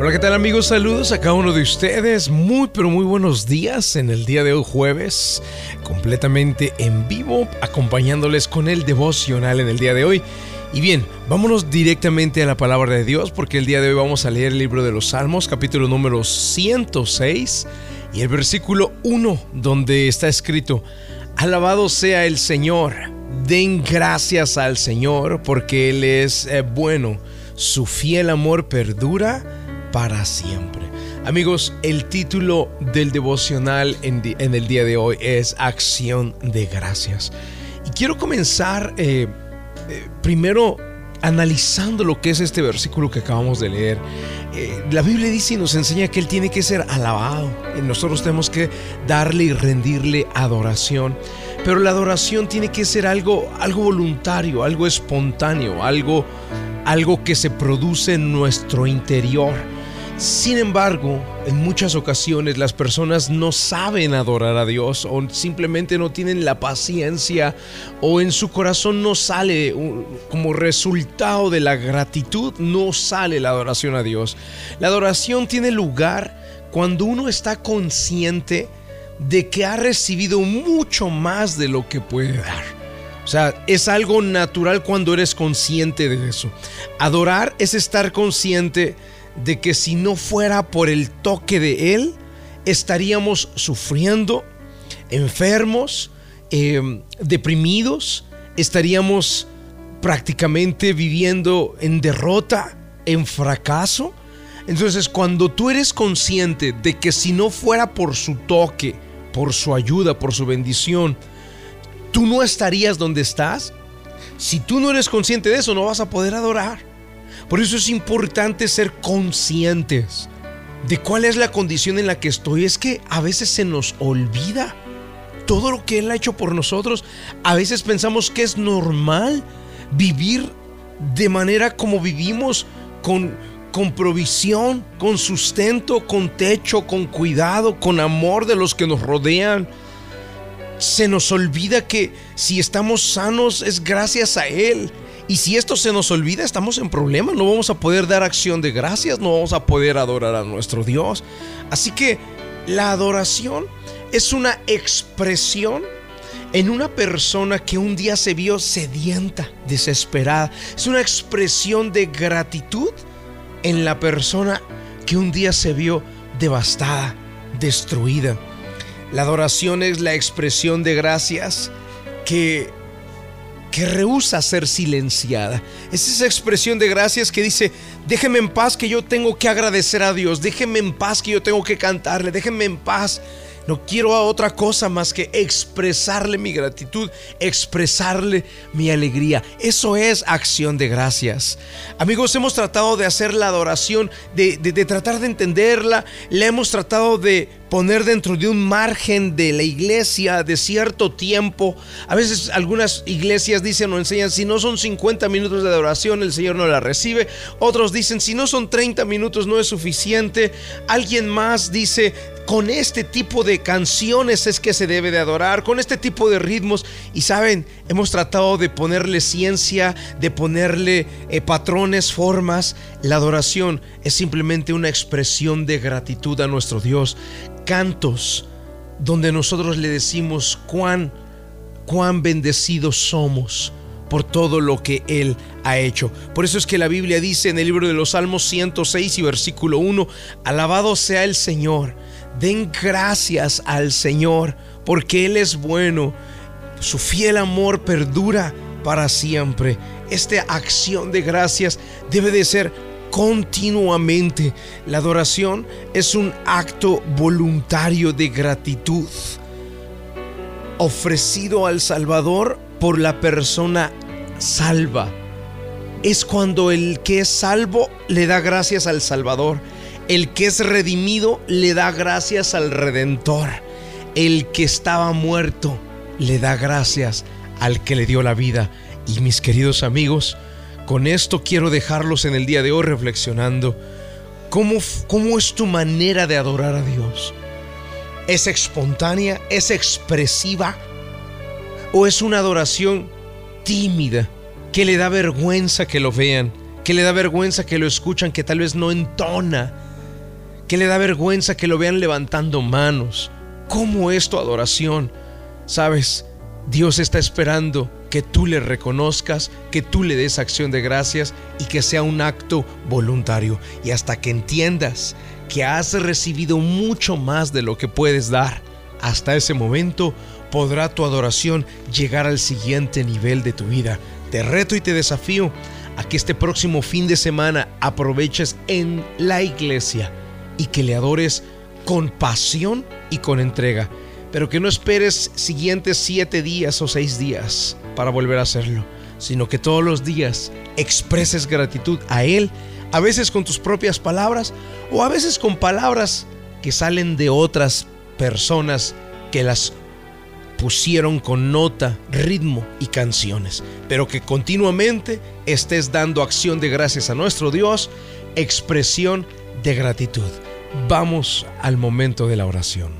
Hola, ¿qué tal amigos? Saludos a cada uno de ustedes. Muy, pero muy buenos días en el día de hoy jueves, completamente en vivo, acompañándoles con el devocional en el día de hoy. Y bien, vámonos directamente a la palabra de Dios porque el día de hoy vamos a leer el libro de los Salmos, capítulo número 106 y el versículo 1, donde está escrito, Alabado sea el Señor, den gracias al Señor porque Él es eh, bueno, su fiel amor perdura para siempre. Amigos, el título del devocional en, el día de hoy es Acción de Gracias. Y quiero comenzar eh, eh, primero analizando lo que es este versículo que acabamos de leer. Eh, la Biblia dice y nos enseña que Él tiene que ser alabado. Nosotros tenemos que darle y rendirle adoración. Pero la adoración tiene que ser algo, algo voluntario, algo espontáneo, algo, algo que se produce en nuestro interior sin embargo, en muchas ocasiones las personas no saben adorar a Dios o simplemente no tienen la paciencia o en su corazón no sale como resultado de la gratitud, no sale la adoración a Dios. La adoración tiene lugar cuando uno está consciente de que ha recibido mucho más de lo que puede dar. O sea, es algo natural cuando eres consciente de eso. Adorar es estar consciente de que si no fuera por el toque de Él, estaríamos sufriendo, enfermos, em, deprimidos, estaríamos prácticamente viviendo en derrota, en fracaso. Entonces cuando tú eres consciente de que si no fuera por su toque, por su ayuda, por su bendición, tú no estarías donde estás, si tú no eres consciente de eso, no vas a poder adorar. Por eso es importante ser conscientes de cuál es la condición en la que estoy. Es que a veces se nos olvida todo lo que Él ha hecho por nosotros. A veces pensamos que es normal vivir de manera como vivimos, con, con provisión, con sustento, con techo, con cuidado, con amor de los que nos rodean. Se nos olvida que si estamos sanos es gracias a Él y si esto se nos olvida, estamos en problemas. No vamos a poder dar acción de gracias, no vamos a poder adorar a nuestro Dios. Así que la adoración es una expresión en una persona que un día se vio sedienta, desesperada. Es una expresión de gratitud en la persona que un día se vio devastada, destruida. La adoración es la expresión de gracias que que rehúsa ser silenciada. Es esa expresión de gracias que dice, déjeme en paz que yo tengo que agradecer a Dios, déjeme en paz que yo tengo que cantarle, déjeme en paz no quiero a otra cosa más que expresarle mi gratitud, expresarle mi alegría. Eso es acción de gracias. Amigos, hemos tratado de hacer la adoración, de, de tratar de entenderla, la hemos tratado de poner dentro de un margen de la iglesia de cierto tiempo. A veces algunas iglesias dicen o enseñan, si no son 50 minutos de adoración, el Señor no la recibe. Otros dicen, si no son 30 minutos, no es suficiente. Alguien más dice, con este tipo de canciones es que se debe de adorar, con este tipo de ritmos. Y saben, hemos tratado de ponerle ciencia, de ponerle eh, patrones, formas. La adoración es simplemente una expresión de gratitud a nuestro Dios. Cantos donde nosotros le decimos cuán, cuán bendecidos somos por todo lo que Él ha hecho. Por eso es que la Biblia dice en el libro de los Salmos 106 y versículo 1, alabado sea el Señor Den gracias al Señor porque Él es bueno. Su fiel amor perdura para siempre. Esta acción de gracias debe de ser continuamente. La adoración es un acto voluntario de gratitud ofrecido al Salvador por la persona salva. Es cuando el que es salvo le da gracias al Salvador. El que es redimido le da gracias al Redentor. El que estaba muerto le da gracias al que le dio la vida. Y mis queridos amigos, con esto quiero dejarlos en el día de hoy reflexionando. ¿Cómo, cómo es tu manera de adorar a Dios? ¿Es espontánea? ¿Es expresiva? ¿O es una adoración tímida que le da vergüenza que lo vean? Que le da vergüenza que lo escuchan, que tal vez no entona que le da vergüenza que lo vean levantando manos. ¿Cómo es tu adoración? Sabes, Dios está esperando que tú le reconozcas, que tú le des acción de gracias y que sea un acto voluntario. Y hasta que entiendas que has recibido mucho más de lo que puedes dar, hasta ese momento podrá tu adoración llegar al siguiente nivel de tu vida. Te reto y te desafío a que este próximo fin de semana aproveches en la iglesia y que le adores con pasión y con entrega pero que no esperes siguientes siete días o seis días para volver a hacerlo, sino que todos los días expreses gratitud a Él, a veces con tus propias palabras o a veces con palabras que salen de otras personas que las pusieron con nota, ritmo y canciones, pero que continuamente estés dando acción de gracias a nuestro Dios, expresión de gratitud. Vamos al momento de la oración.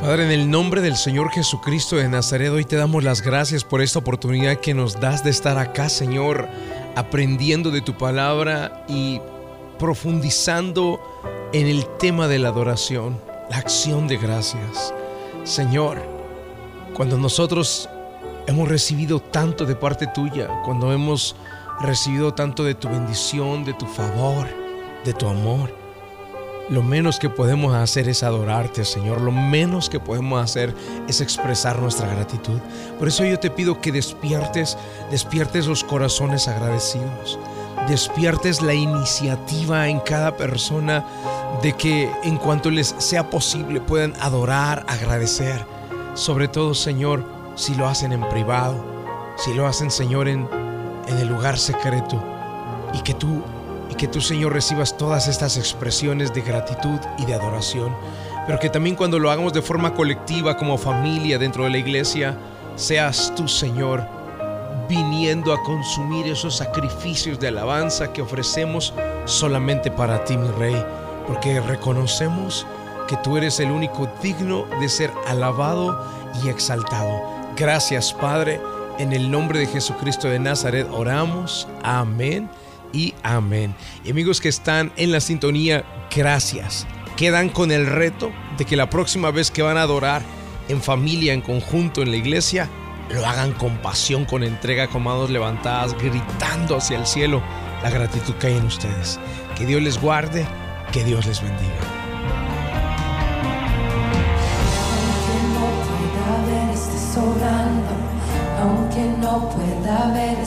Padre, en el nombre del Señor Jesucristo de Nazaret, hoy te damos las gracias por esta oportunidad que nos das de estar acá, Señor, aprendiendo de tu palabra y profundizando en el tema de la adoración, la acción de gracias. Señor, cuando nosotros hemos recibido tanto de parte tuya, cuando hemos recibido tanto de tu bendición, de tu favor, de tu amor, lo menos que podemos hacer es adorarte, Señor. Lo menos que podemos hacer es expresar nuestra gratitud. Por eso yo te pido que despiertes, despiertes los corazones agradecidos. Despiertes la iniciativa en cada persona de que en cuanto les sea posible puedan adorar, agradecer. Sobre todo, Señor, si lo hacen en privado, si lo hacen, Señor, en, en el lugar secreto. Y que tú y que tú, Señor, recibas todas estas expresiones de gratitud y de adoración, pero que también cuando lo hagamos de forma colectiva como familia dentro de la iglesia, seas tú, Señor, viniendo a consumir esos sacrificios de alabanza que ofrecemos solamente para ti, mi Rey, porque reconocemos que tú eres el único digno de ser alabado y exaltado. Gracias, Padre. En el nombre de Jesucristo de Nazaret oramos. Amén y amén. Y amigos que están en la sintonía, gracias. Quedan con el reto de que la próxima vez que van a adorar en familia, en conjunto, en la iglesia, lo hagan con pasión, con entrega, con manos levantadas, gritando hacia el cielo la gratitud que hay en ustedes. Que Dios les guarde, que Dios les bendiga. Aunque no pueda ver,